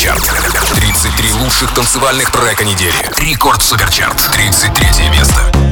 Суперчарт. 33 лучших танцевальных трека недели. Рекорд Суперчарт. 33 место.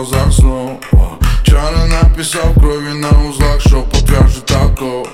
глазах снова Вчора написав крові на узлах, що покаже тако.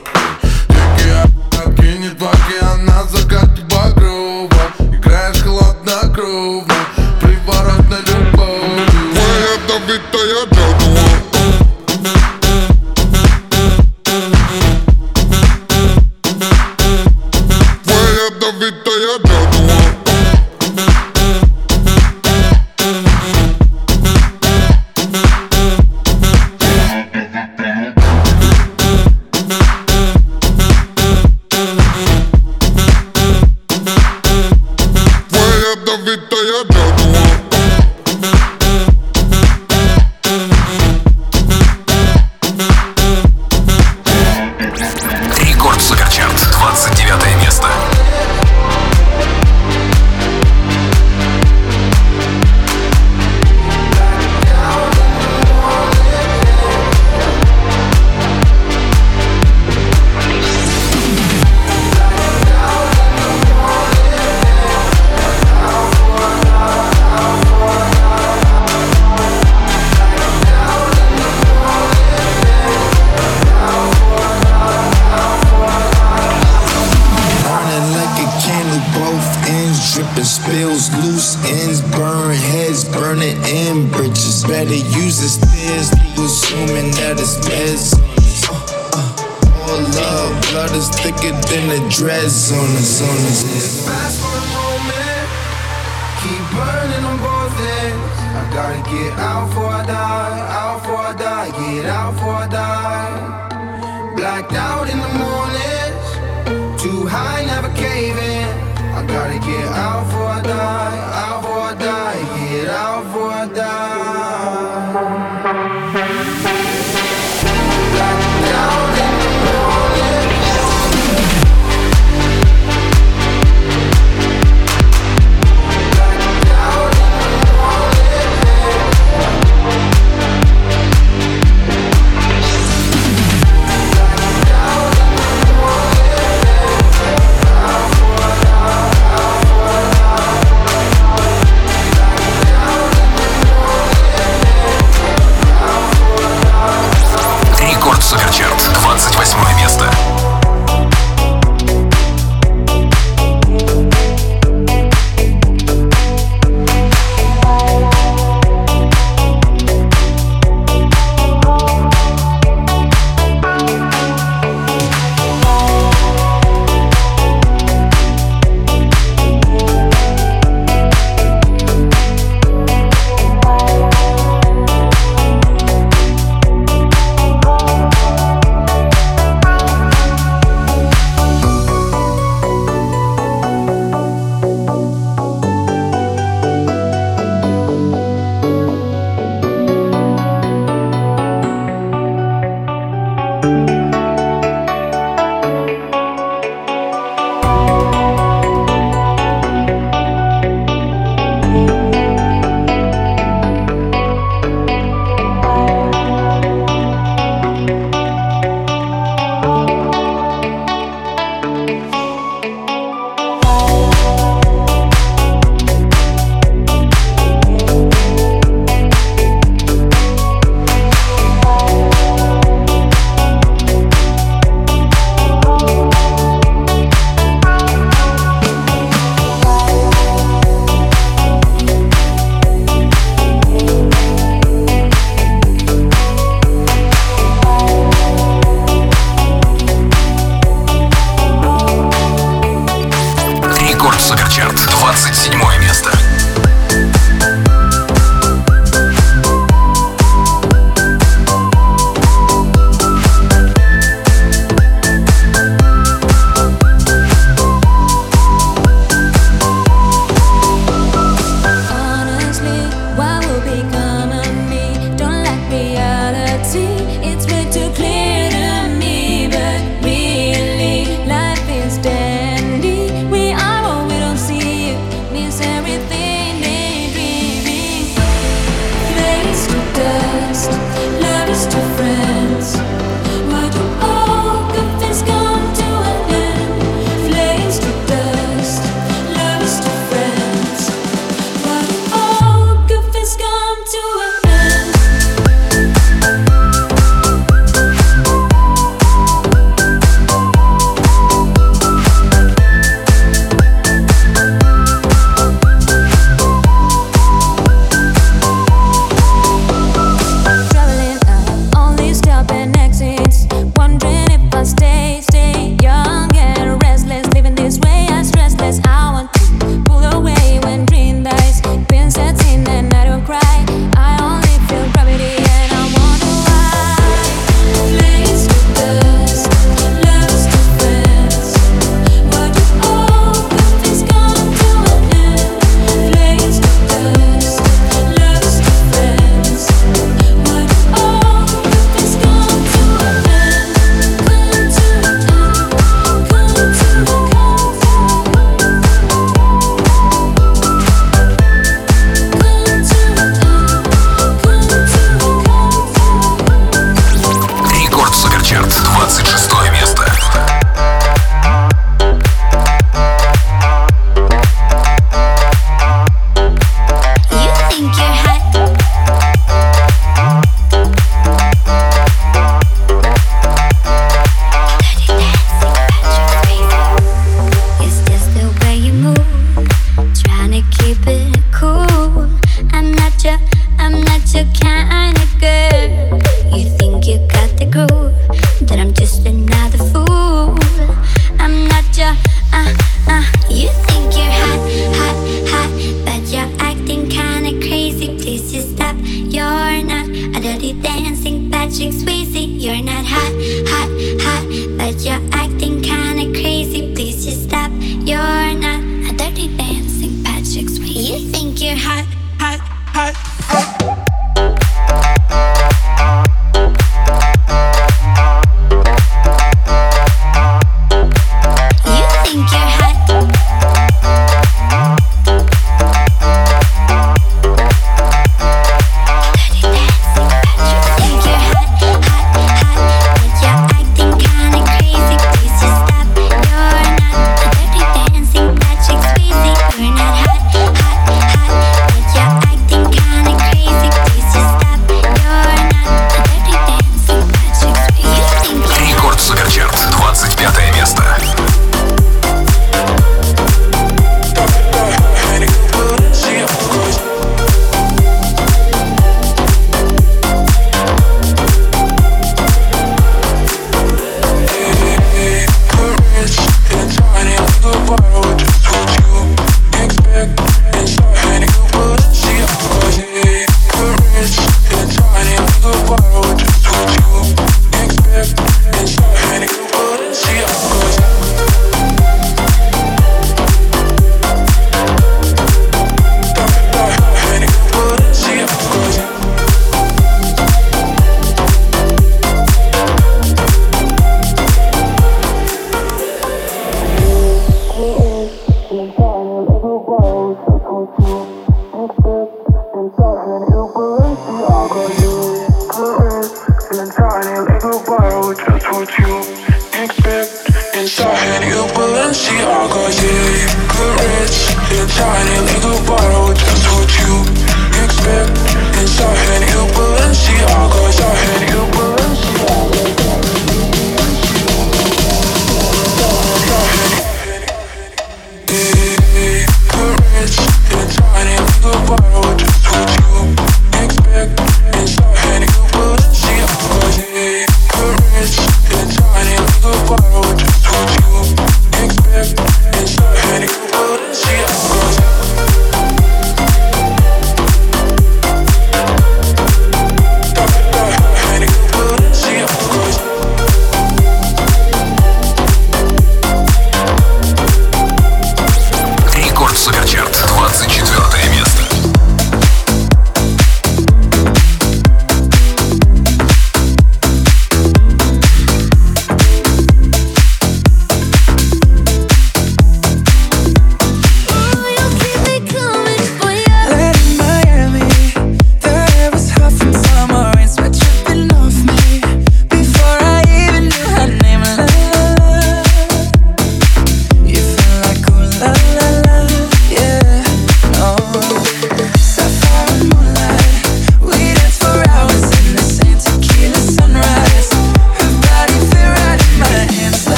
blacked out in the mornings. Too high, never cave in. I gotta get out for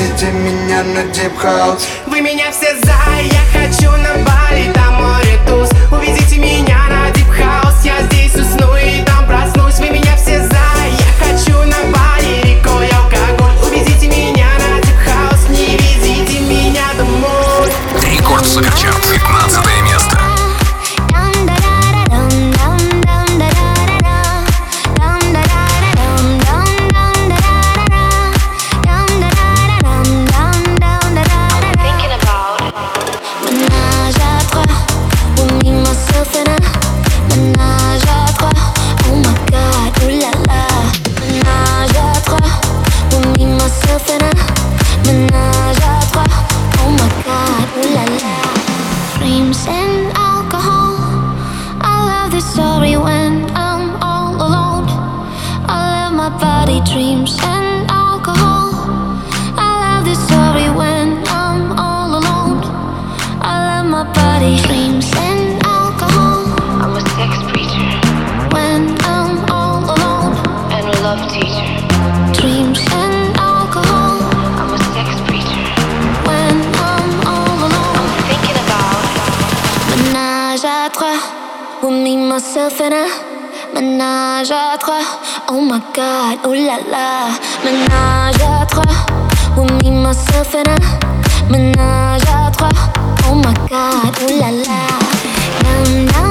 Ведите меня на дип хаус Вы меня все كفنا مناجاتك أو ماي جاد أو لا. لا مناجاتك ومي مسافنا مناجاتك أو ماي جاد أو لا. لا نام نام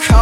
call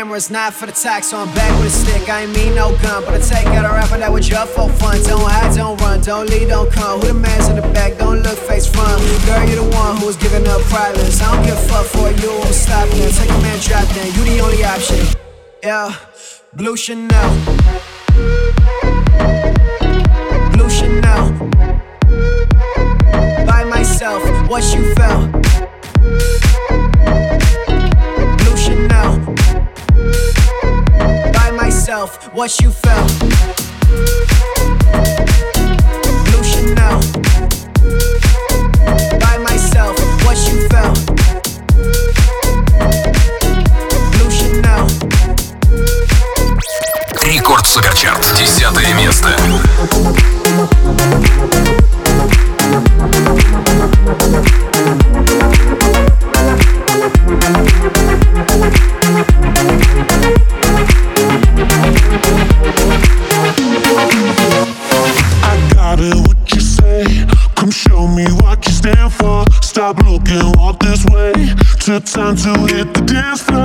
cameras, not for the tax. So I'm back with a stick. I ain't mean no gun, but I take out a rapper that was just for fun. Don't hide, don't run, don't lead, don't come. Who the man's in the back? Don't look face front. Girl, you the one who was giving up privates. I don't give a fuck for you. I'm stopping? Take a man, drop down. You the only option. Yeah, Blue Chanel. Blue Chanel. By myself, what you felt? yourself what you felt. Blue Chanel. By myself, what you felt. Blue Chanel. Рекорд Суперчарт. Десятое место. Time to hit the dance floor.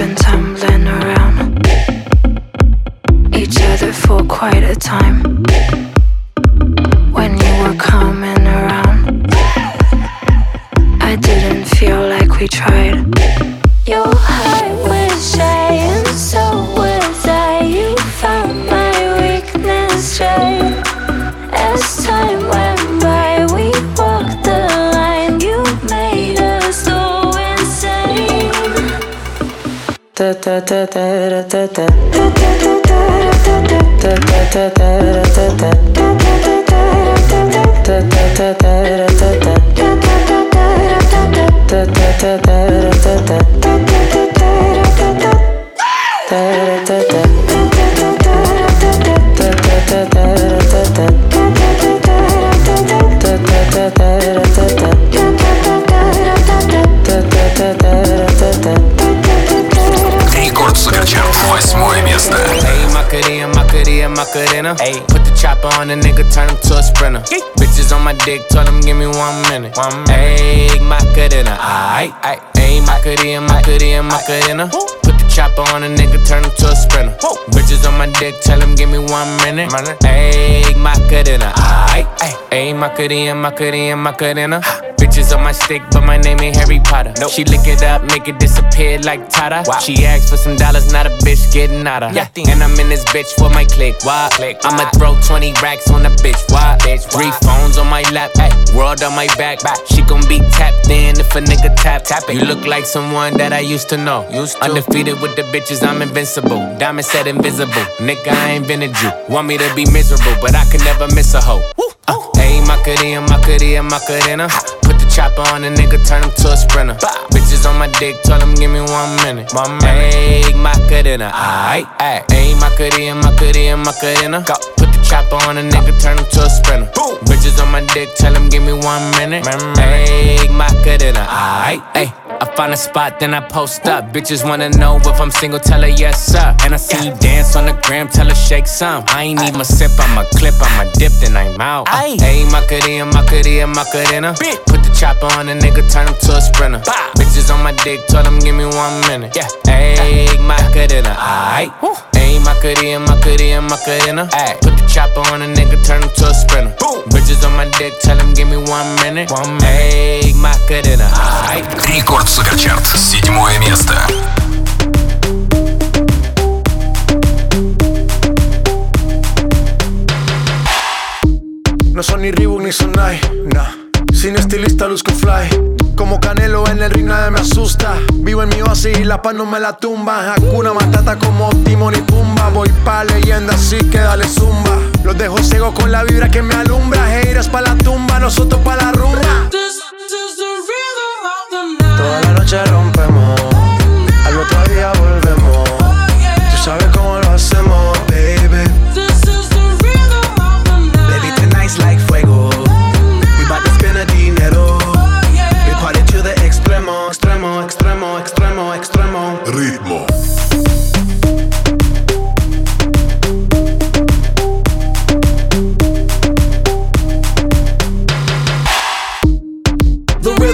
Been tumbling da Ayy, put the chopper on the nigga, turn him to a sprinter. Bitches on my dick, tell him give me one minute. One minute. Ayy, Macarena, aight, aight. Ayy, Macarena, Macarena, Macarena. Put the chopper on a nigga, turn him to a sprinter. Bitches on my dick, tell him give me one minute. Ayy, Macarena, aight, aight. Ayy, Macarena, Macarena, Macarena. On my stick, but my name ain't Harry Potter. She lick it up, make it disappear like Tata. She asked for some dollars, not a bitch getting out of. And I'm in this bitch for my click. Why? click. I'ma throw 20 racks on the bitch. Why? bitch Three phones on my lap, ay, world on my back. She gon' be tapped in if a nigga tap. tap it. You look like someone that I used to know. Used to. Undefeated with the bitches, I'm invincible. Diamond said invisible. Nigga, I ain't been a Jew. Want me to be miserable, but I can never miss a hoe. Uh, Ayy, Macarena, Macarena, Macarena. Put the chopper on a nigga, turn him to a sprinter. Bitches on my dick, tell him give me one minute. One minute. Ayy, Macarena, aight, aight. Ayy, Macarena, Macarena, Macarena. Go. Put the chopper on a nigga, turn him to a sprinter. Bitches on my dick, tell him give me one minute. Ayy, Macarena, aight, ayy. I find a spot, then I post up. Bitches wanna know if I'm single, tell her yes, sir. And I see you dance on the gram, tell her shake some. I ain't even sip, I'm a clip, I'm a dip, then I'm out. Hey, Macarena, Macarena, Macarena. Put the chopper on a nigga, turn him to a sprinter. Bah. Bitches on my dick, tell them give me one minute. Yeah, hey, Macarena, aight. Hey, Macarena, Macarena, Macarena. Ay. Put the chopper on a nigga, turn him to a sprinter. Boom. Bitches on my dick, tell him give me one minute. One minute. Hey, Macarena, aight. Record Суперчарт, седьмое место. No son ni Reebok ni Sonai, nah. Sin estilista luzco fly. Como Canelo en el ring nadie me asusta. Vivo en mi oasis y la paz no me la tumba. Hakuna Matata como Timon y Pumba. Voy pa' leyenda así que dale zumba. Los dejo ciego con la vibra que me alumbra. Haters pa' la tumba, nosotros pa' la rumba. Toda la noche rompemos, al otro día volvemos. Tú sabes cómo lo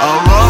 Alright.